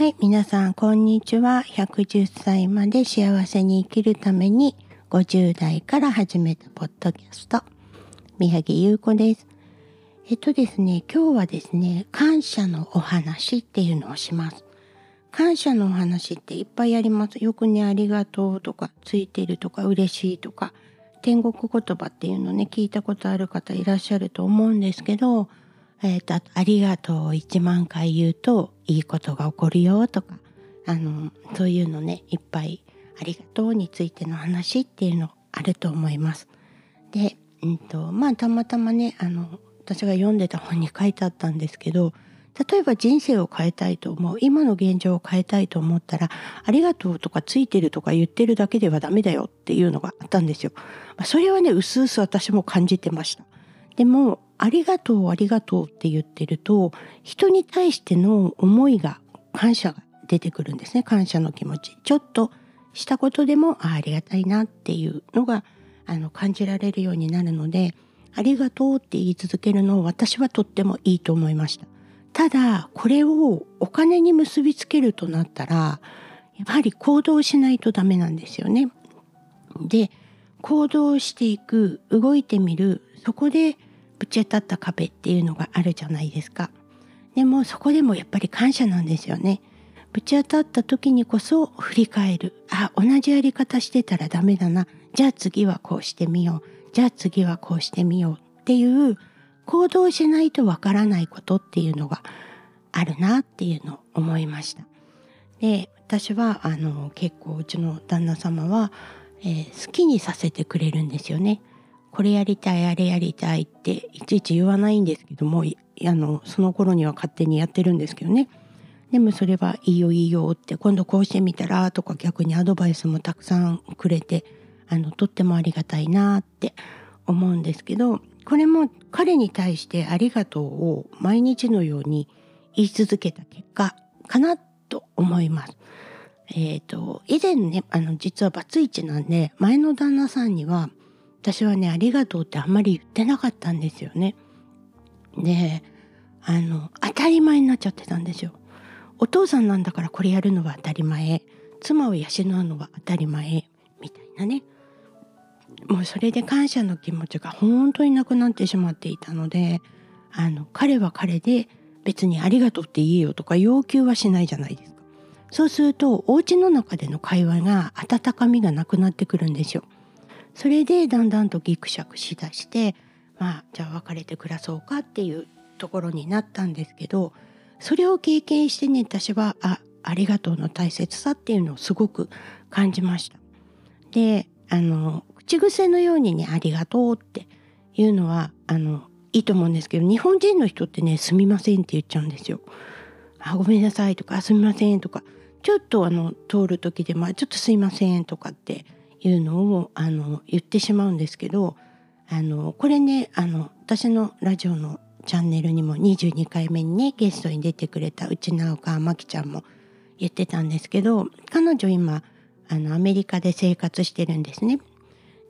はい、皆さん、こんにちは。110歳まで幸せに生きるために、50代から始めたポッドキャスト、宮城優子です。えっとですね、今日はですね、感謝のお話っていうのをします。感謝のお話っていっぱいあります。よくね、ありがとうとか、ついてるとか、嬉しいとか、天国言葉っていうのね、聞いたことある方いらっしゃると思うんですけど、え、ー、と、ありがとうを1万回言うといいことが起こるよとか、あの、そういうのね、いっぱいありがとうについての話っていうのあると思います。で、うんと、まあたまたまね、あの、私が読んでた本に書いてあったんですけど、例えば人生を変えたいと思う、今の現状を変えたいと思ったら、ありがとうとかついてるとか言ってるだけではダメだよっていうのがあったんですよ。それはね、うすうす私も感じてました。でも、ありがとうありがとうって言ってると人に対しての思いが感謝が出てくるんですね。感謝の気持ち。ちょっとしたことでもありがたいなっていうのがあの感じられるようになるのでありがとうって言い続けるのを私はとってもいいと思いました。ただこれをお金に結びつけるとなったらやはり行動しないとダメなんですよね。で行動していく動いてみるそこでぶち当たった壁っていうのがあるじゃないですか。でもそこでもやっぱり感謝なんですよね。ぶち当たった時にこそ振り返る。あ、同じやり方してたらダメだな。じゃあ次はこうしてみよう。じゃあ次はこうしてみようっていう行動しないとわからないことっていうのがあるなっていうのを思いました。で、私はあの結構うちの旦那様は、えー、好きにさせてくれるんですよね。これやりたいあれやりたいっていちいち言わないんですけどもあのその頃には勝手にやってるんですけどねでもそれはいいよいいよって今度こうしてみたらとか逆にアドバイスもたくさんくれてあのとってもありがたいなって思うんですけどこれも彼に対してありがとうを毎日のように言い続けた結果かなと思います。えっ、ー、と以前ねあの実はバツイチなんで前の旦那さんには私はねありがとうってあんまり言ってなかったんですよね。であの当たり前になっちゃってたんですよ。お父さんなんだからこれやるのは当たり前妻を養うのは当たり前みたいなねもうそれで感謝の気持ちが本当になくなってしまっていたのであの彼は彼で別にありがとうって言えよとか要求はしないじゃないですか。そうするとお家の中での会話が温かみがなくなってくるんですよ。それでだんだんとギクシャクしだしてまあじゃあ別れて暮らそうかっていうところになったんですけどそれを経験してね私はあありがとうの大切さっていうのをすごく感じました。であの口癖のようにね「ありがとう」っていうのはあのいいと思うんですけど日本人の人ってね「すみません」って言っちゃうんですよ。あごめんなさいとか「すみません」とかちょっとあの通る時で「まあ、ちょっとすいません」とかっていうのをあの言ってしまうんですけどあのこれねあの私のラジオのチャンネルにも22回目にねゲストに出てくれた内直川真紀ちゃんも言ってたんですけど彼女今あのアメリカで生活してるんですね。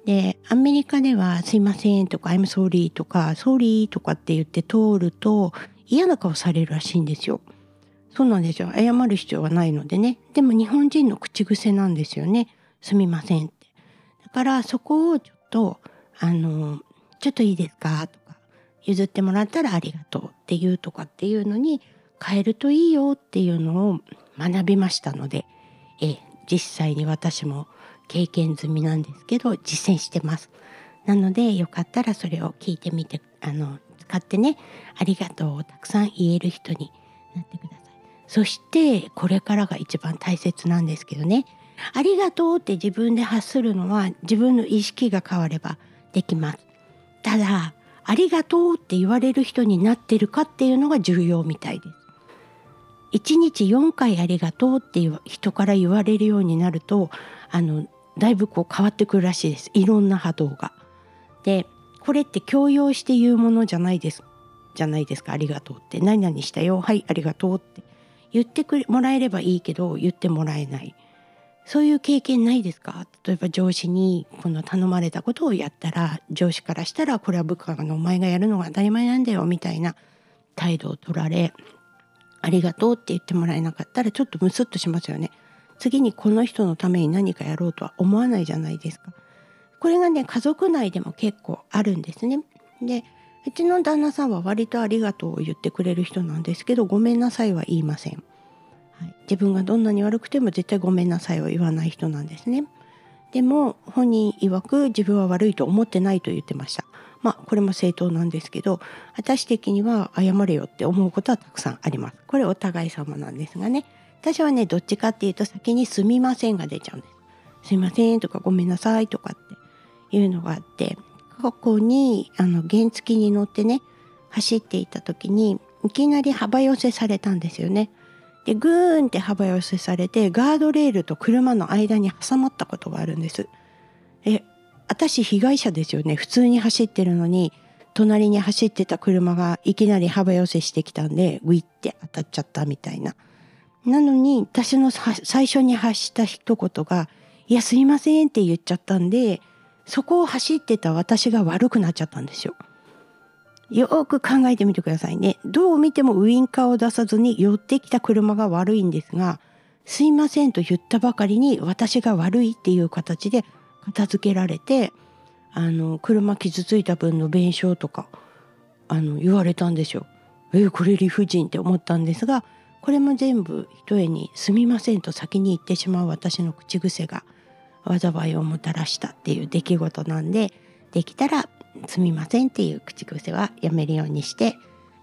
でアメリカでは「すいません」とか「I'm sorry」とか「sorry」とかって言って通ると嫌な顔されるらしいんですよ。そうなんですよ謝る必要はないのでねでも日本人の口癖なんですよね「すみません」からそこをちょっとあのちょっといいですかとか譲ってもらったらありがとうっていうとかっていうのに変えるといいよっていうのを学びましたので、え実際に私も経験済みなんですけど実践してます。なのでよかったらそれを聞いてみてあの使ってねありがとうをたくさん言える人になってください。そしてこれからが一番大切なんですけどねありがとうって自分で発するのは自分の意識が変わればできます。ただ、ありがとうって言われる人になってるかっていうのが重要みたいです。1日4回ありがとうっていう人から言われるようになると、あの、だいぶこう変わってくるらしいです。いろんな波動が。で、これって強要して言うものじゃないです。じゃないですか。ありがとうって。何々したよ。はい、ありがとうって言ってくれもらえればいいけど、言ってもらえない。そういう経験ないですか？例えば上司にこの頼まれたことをやったら上司からしたらこれは部下のお前がやるのが当たり前なんだよみたいな態度を取られありがとうって言ってもらえなかったらちょっとムスッとしますよね。次にこの人のために何かやろうとは思わないじゃないですか。これがね家族内でも結構あるんですね。でうちの旦那さんは割とありがとうを言ってくれる人なんですけどごめんなさいは言いません。はい、自分がどんなに悪くても絶対ごめんなさいを言わない人なんですね。でも本人曰く自分は悪いと思ってないと言ってました。まあこれも正当なんですけど私的には謝れよって思うことはたくさんあります。これお互い様なんですがね私はねどっちかっていうと先に「すみません」が出ちゃうんです。すいませんとかごめんなさいとかっていうのがあって過去にあの原付に乗ってね走っていた時にいきなり幅寄せされたんですよね。でグーンって幅寄せされてガードレールと車の間に挟まったことがあるんです。え私被害者ですよね？普通に走ってるのに隣に走ってた車がいきなり幅寄せしてきたんでウィって当たっちゃったみたいな。なのに私の最初に発した一言が「いやすいません」って言っちゃったんでそこを走ってた私が悪くなっちゃったんですよ。よく考えてみてくださいね。どう見てもウインカーを出さずに寄ってきた車が悪いんですが、すいませんと言ったばかりに私が悪いっていう形で片付けられて、あの車傷ついた分の弁償とかあの言われたんですよ。えこれ理不尽って思ったんですがこれも全部ひとえに「すみません」と先に言ってしまう私の口癖が災いをもたらしたっていう出来事なんでできたらすみませんっていう口癖はやめるようにして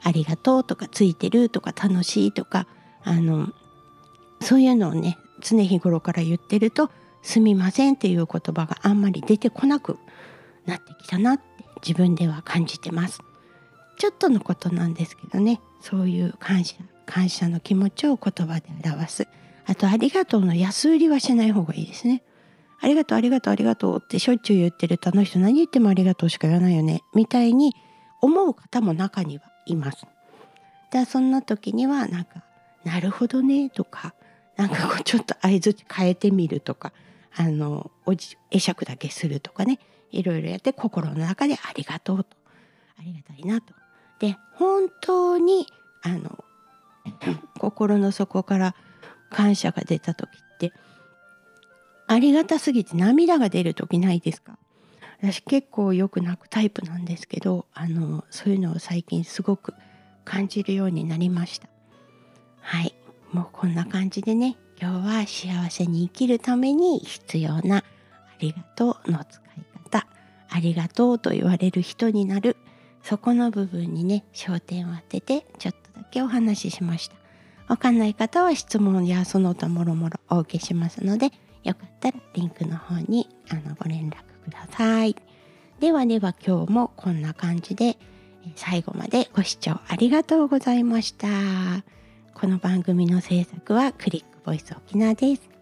ありがとうとかついてるとか楽しいとかあのそういうのをね常日頃から言ってるとすみませんっていう言葉があんまり出てこなくなってきたなって自分では感じてます。ちょっとのことなんですけどねそういう感謝感謝の気持ちを言葉で表すあとありがとうの安売りはしない方がいいですね。ありがとうありがとうありがとうってしょっちゅう言ってるとあの人何言ってもありがとうしか言わないよねみたいに思う方も中にはいます。でそんな時にはなんか「なるほどね」とかなんかこうちょっと相づち変えてみるとかあのおじ会釈だけするとかねいろいろやって心の中で「ありがとう」と「ありがたいな」と。で本当にあの 心の底から感謝が出た時ってありがたすぎて涙が出る時ないですか？私結構よく泣くタイプなんですけどあのそういうのを最近すごく感じるようになりました。はい。もうこんな感じでね今日は幸せに生きるために必要なありがとうの使い方ありがとうと言われる人になるそこの部分にね焦点を当ててちょっとだけお話ししました。わかんない方は質問やその他もろもろお受けしますのでよかったらリンクの方にあのご連絡ください。ではでは今日もこんな感じで最後までご視聴ありがとうございました。この番組の制作はクリックボイス沖縄です。